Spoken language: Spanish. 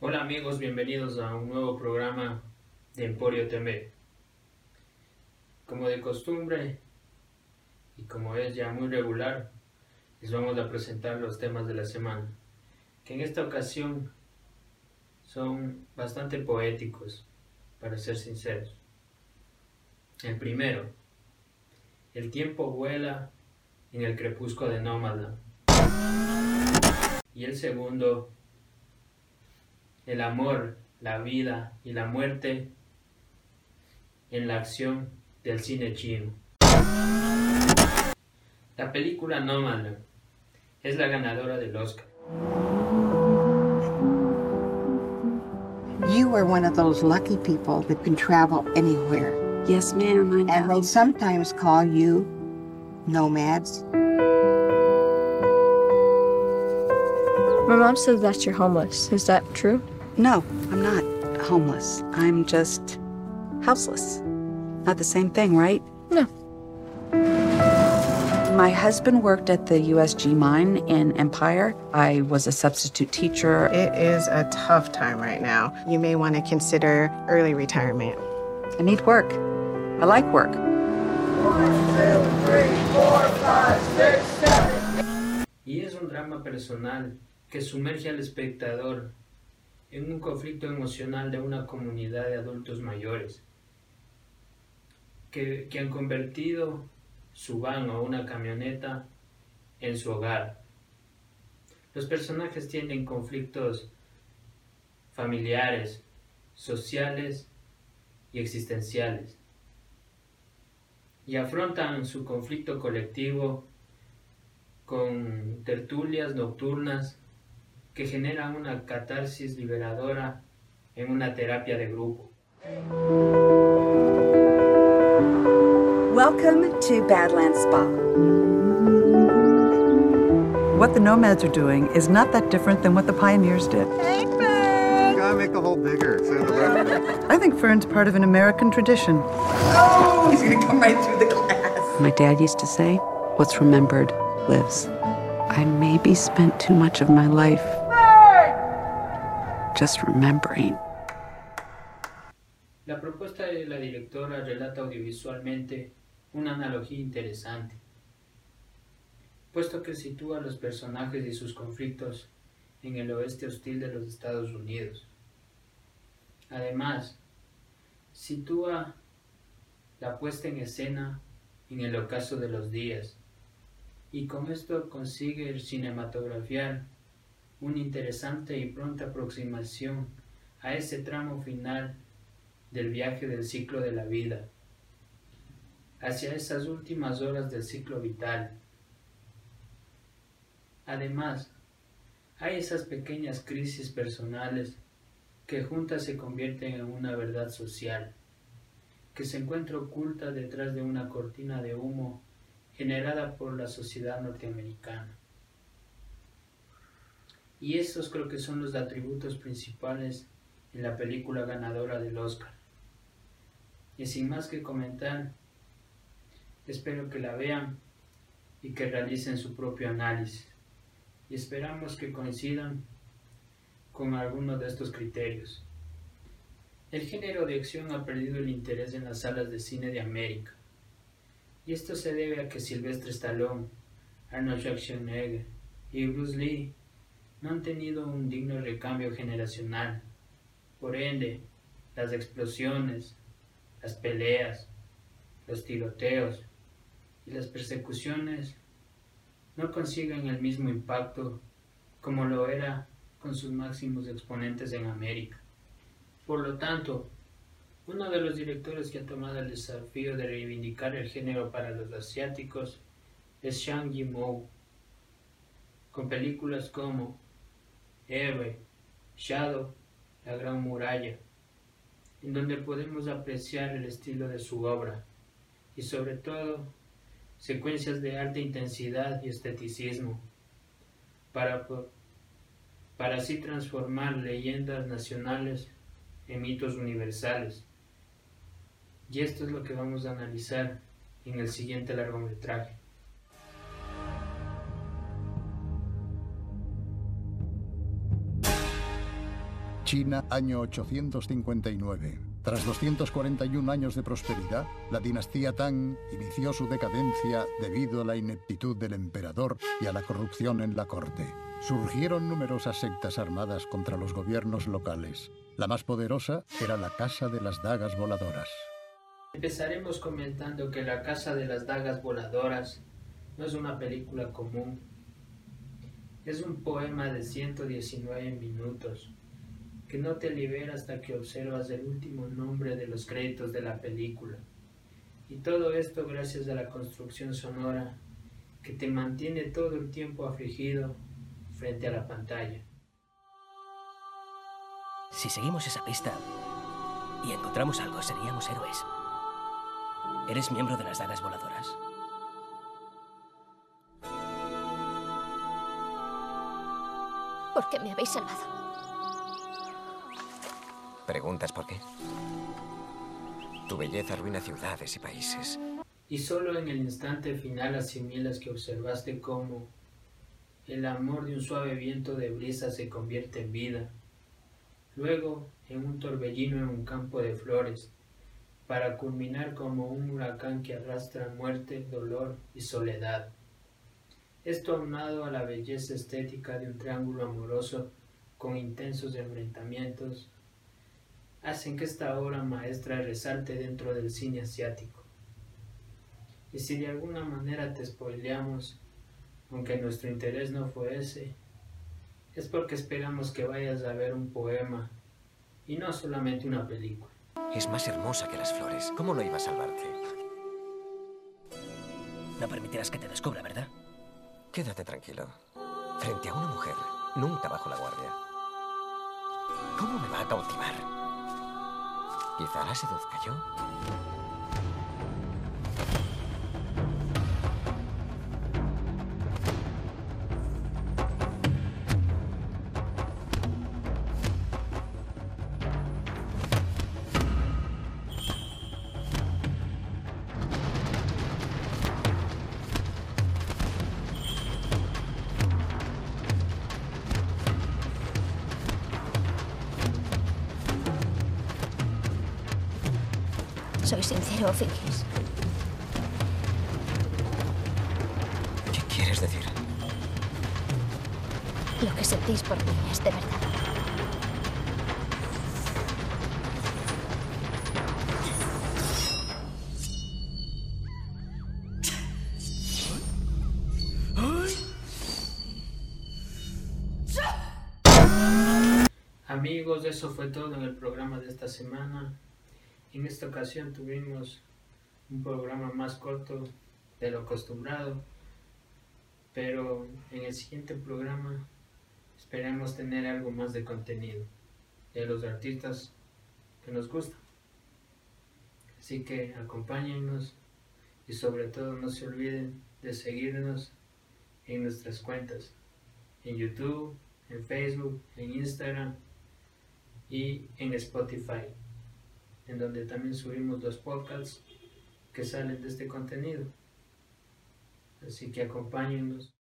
Hola amigos, bienvenidos a un nuevo programa de Emporio TV. Como de costumbre y como es ya muy regular, les vamos a presentar los temas de la semana, que en esta ocasión son bastante poéticos, para ser sinceros. El primero, el tiempo vuela en el crepúsculo de Nómada. Y el segundo, el amor, la vida y la muerte en la acción del cine chino. La película Nomadland es la ganadora del Oscar. You are one of those lucky people that can travel anywhere. Yes, ma'am, I know. And they sometimes call you nomads. My mom says that you're homeless. Is that true? No, I'm not homeless. I'm just houseless. Not the same thing, right? No. My husband worked at the USG mine in Empire. I was a substitute teacher. It is a tough time right now. You may want to consider early retirement. I need work. I like work. Y es un drama personal que sumerge al espectador en un conflicto emocional de una comunidad de adultos mayores que, que han convertido su van o una camioneta en su hogar. Los personajes tienen conflictos familiares, sociales y existenciales y afrontan su conflicto colectivo con tertulias nocturnas que generan una catarsis liberadora en una terapia de grupo. Welcome to Badlands Spa. What the nomads are doing is not that different than what the pioneers did. You gotta make the hole bigger. So the. I think Fern's part of an American tradition. Oh, he's gonna come right through the glass. My dad used to say, What's remembered lives. I maybe spent too much of my life just remembering. La propuesta de la directora relata audiovisualmente una analogía interesante, puesto que sitúa a los personajes y sus conflictos en el oeste hostil de los Estados Unidos. Además, sitúa la puesta en escena en el ocaso de los días, y con esto consigue cinematografiar una interesante y pronta aproximación a ese tramo final del viaje del ciclo de la vida, hacia esas últimas horas del ciclo vital. Además, hay esas pequeñas crisis personales que juntas se convierten en una verdad social, que se encuentra oculta detrás de una cortina de humo generada por la sociedad norteamericana. Y estos creo que son los atributos principales en la película ganadora del Oscar. Y sin más que comentar, espero que la vean y que realicen su propio análisis. Y esperamos que coincidan con algunos de estos criterios. El género de acción ha perdido el interés en las salas de cine de América. Y esto se debe a que Sylvester Stallone, Arnold Schwarzenegger y Bruce Lee no han tenido un digno recambio generacional. Por ende, las explosiones, las peleas, los tiroteos y las persecuciones no consiguen el mismo impacto como lo era con sus máximos exponentes en América. Por lo tanto, uno de los directores que ha tomado el desafío de reivindicar el género para los asiáticos es Shang Yimou, con películas como Héroe, Shadow, La Gran Muralla, en donde podemos apreciar el estilo de su obra y sobre todo secuencias de alta intensidad y esteticismo para, para así transformar leyendas nacionales en mitos universales. Y esto es lo que vamos a analizar en el siguiente largometraje. China, año 859. Tras 241 años de prosperidad, la dinastía Tang inició su decadencia debido a la ineptitud del emperador y a la corrupción en la corte. Surgieron numerosas sectas armadas contra los gobiernos locales. La más poderosa era la Casa de las Dagas Voladoras. Empezaremos comentando que La Casa de las Dagas Voladoras no es una película común. Es un poema de 119 minutos que no te libera hasta que observas el último nombre de los créditos de la película. Y todo esto gracias a la construcción sonora que te mantiene todo el tiempo afligido frente a la pantalla. Si seguimos esa pista y encontramos algo, seríamos héroes. ¿Eres miembro de las dagas voladoras? ¿Por qué me habéis salvado? ¿Preguntas por qué? Tu belleza arruina ciudades y países. Y solo en el instante final asimilas que observaste cómo el amor de un suave viento de brisa se convierte en vida, luego en un torbellino en un campo de flores, para culminar como un huracán que arrastra muerte, dolor y soledad. Esto aunado a la belleza estética de un triángulo amoroso con intensos enfrentamientos, hacen que esta obra maestra resalte dentro del cine asiático. Y si de alguna manera te spoileamos, aunque nuestro interés no fue ese, es porque esperamos que vayas a ver un poema y no solamente una película. Es más hermosa que las flores. ¿Cómo no iba a salvarte? No permitirás que te descubra, ¿verdad? Quédate tranquilo. Frente a una mujer, nunca bajo la guardia. ¿Cómo me va a cautivar? Quizá la seduzca yo. ¿Soy sincero o fingís? ¿Qué quieres decir? Lo que sentís por mí es de verdad. Amigos, eso fue todo en el programa de esta semana. En esta ocasión tuvimos un programa más corto de lo acostumbrado, pero en el siguiente programa esperemos tener algo más de contenido de los artistas que nos gustan. Así que acompáñennos y sobre todo no se olviden de seguirnos en nuestras cuentas, en YouTube, en Facebook, en Instagram y en Spotify en donde también subimos los podcasts que salen de este contenido. Así que acompáñennos.